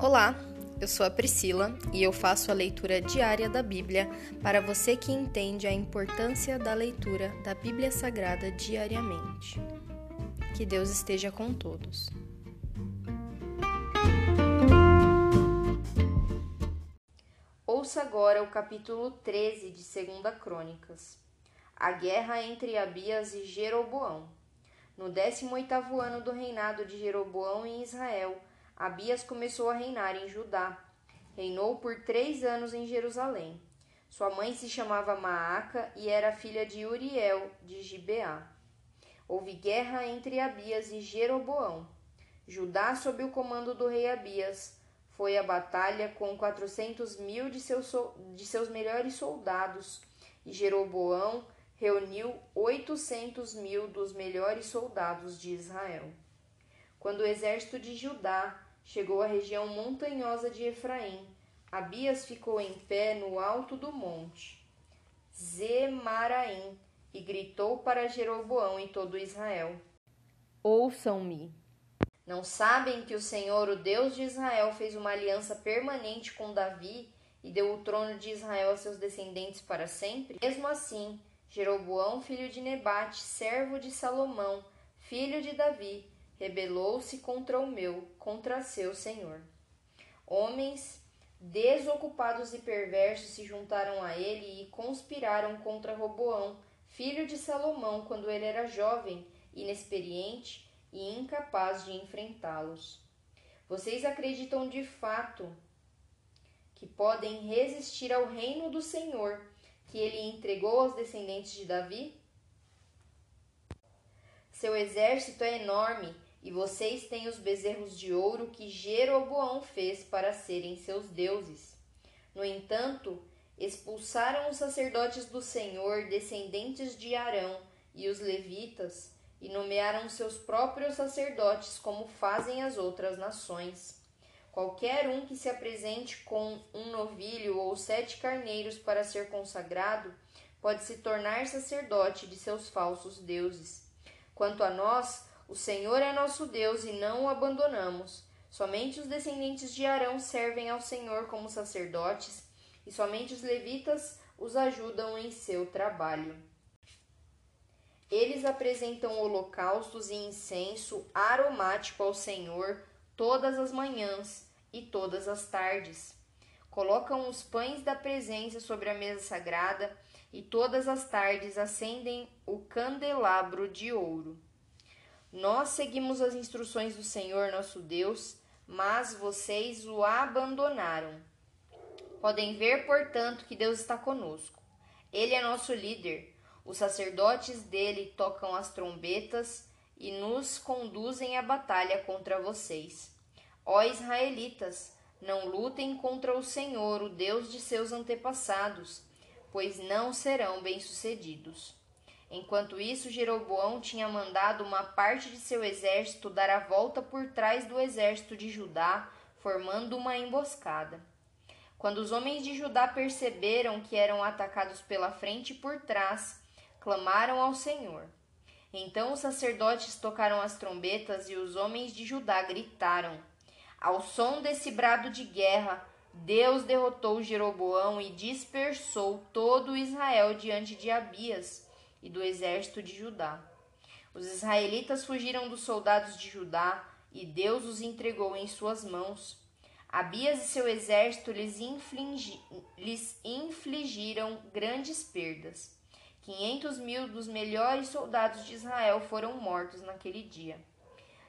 Olá, eu sou a Priscila e eu faço a leitura diária da Bíblia para você que entende a importância da leitura da Bíblia Sagrada diariamente. Que Deus esteja com todos. Ouça agora o capítulo 13 de 2 Crônicas. A guerra entre Abias e Jeroboão. No 18º ano do reinado de Jeroboão em Israel, Abias começou a reinar em Judá. Reinou por três anos em Jerusalém. Sua mãe se chamava Maaca e era filha de Uriel de Gibeá. Houve guerra entre Abias e Jeroboão. Judá, sob o comando do rei Abias, foi à batalha com quatrocentos mil de seus, de seus melhores soldados, e Jeroboão reuniu oitocentos mil dos melhores soldados de Israel. Quando o exército de Judá chegou à região montanhosa de Efraim. Abias ficou em pé no alto do monte Zemaraim e gritou para Jeroboão e todo Israel: Ouçam-me. Não sabem que o Senhor, o Deus de Israel, fez uma aliança permanente com Davi e deu o trono de Israel a seus descendentes para sempre? Mesmo assim, Jeroboão, filho de Nebate, servo de Salomão, filho de Davi, rebelou-se contra o meu, contra seu Senhor. Homens desocupados e perversos se juntaram a ele e conspiraram contra Roboão, filho de Salomão, quando ele era jovem, inexperiente e incapaz de enfrentá-los. Vocês acreditam de fato que podem resistir ao reino do Senhor, que ele entregou aos descendentes de Davi? Seu exército é enorme e vocês têm os bezerros de ouro que Jeroboão fez para serem seus deuses. No entanto, expulsaram os sacerdotes do Senhor, descendentes de Arão, e os levitas, e nomearam seus próprios sacerdotes, como fazem as outras nações. Qualquer um que se apresente com um novilho ou sete carneiros para ser consagrado pode se tornar sacerdote de seus falsos deuses. Quanto a nós, o Senhor é nosso Deus e não o abandonamos. Somente os descendentes de Arão servem ao Senhor como sacerdotes, e somente os levitas os ajudam em seu trabalho. Eles apresentam holocaustos e incenso aromático ao Senhor todas as manhãs e todas as tardes. Colocam os pães da presença sobre a mesa sagrada e todas as tardes acendem o candelabro de ouro. Nós seguimos as instruções do Senhor nosso Deus, mas vocês o abandonaram. Podem ver, portanto, que Deus está conosco. Ele é nosso líder. Os sacerdotes dele tocam as trombetas e nos conduzem à batalha contra vocês. Ó israelitas, não lutem contra o Senhor, o Deus de seus antepassados, pois não serão bem-sucedidos. Enquanto isso, Jeroboão tinha mandado uma parte de seu exército dar a volta por trás do exército de Judá, formando uma emboscada. Quando os homens de Judá perceberam que eram atacados pela frente e por trás, clamaram ao Senhor. Então os sacerdotes tocaram as trombetas e os homens de Judá gritaram. Ao som desse brado de guerra, Deus derrotou Jeroboão e dispersou todo Israel diante de Abias e do exército de Judá. Os israelitas fugiram dos soldados de Judá e Deus os entregou em suas mãos. Abias e seu exército lhes, infligi lhes infligiram grandes perdas. Quinhentos mil dos melhores soldados de Israel foram mortos naquele dia.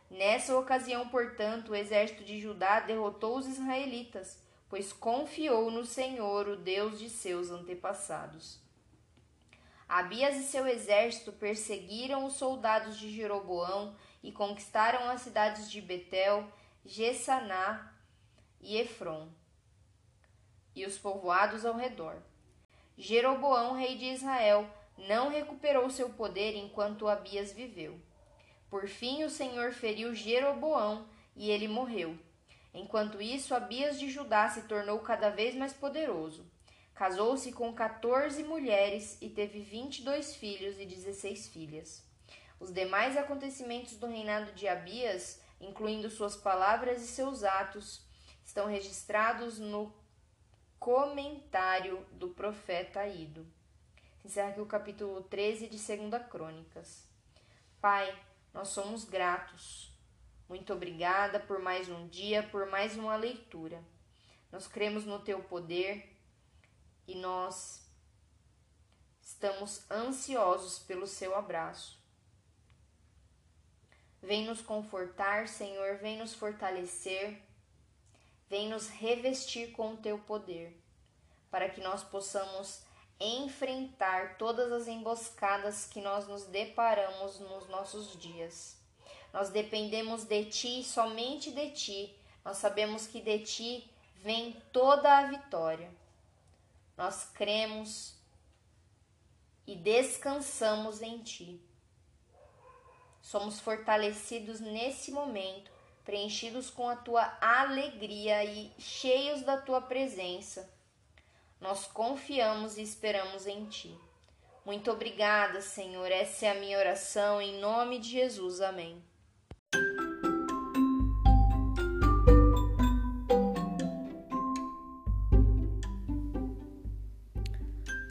Nessa ocasião, portanto, o exército de Judá derrotou os israelitas, pois confiou no Senhor, o Deus de seus antepassados. Abias e seu exército perseguiram os soldados de Jeroboão e conquistaram as cidades de Betel, Gessaná e Efron e os povoados ao redor. Jeroboão, rei de Israel, não recuperou seu poder enquanto Abias viveu. Por fim, o Senhor feriu Jeroboão e ele morreu. Enquanto isso, Abias de Judá se tornou cada vez mais poderoso. Casou-se com 14 mulheres e teve 22 filhos e 16 filhas. Os demais acontecimentos do reinado de Abias, incluindo suas palavras e seus atos, estão registrados no comentário do profeta Ido. Encerra aqui o capítulo 13 de 2 Crônicas. Pai, nós somos gratos. Muito obrigada por mais um dia, por mais uma leitura. Nós cremos no teu poder e nós estamos ansiosos pelo seu abraço. Vem nos confortar, Senhor, vem nos fortalecer, vem nos revestir com o teu poder, para que nós possamos enfrentar todas as emboscadas que nós nos deparamos nos nossos dias. Nós dependemos de ti, somente de ti. Nós sabemos que de ti vem toda a vitória. Nós cremos e descansamos em ti. Somos fortalecidos nesse momento, preenchidos com a tua alegria e cheios da tua presença. Nós confiamos e esperamos em ti. Muito obrigada, Senhor. Essa é a minha oração em nome de Jesus. Amém.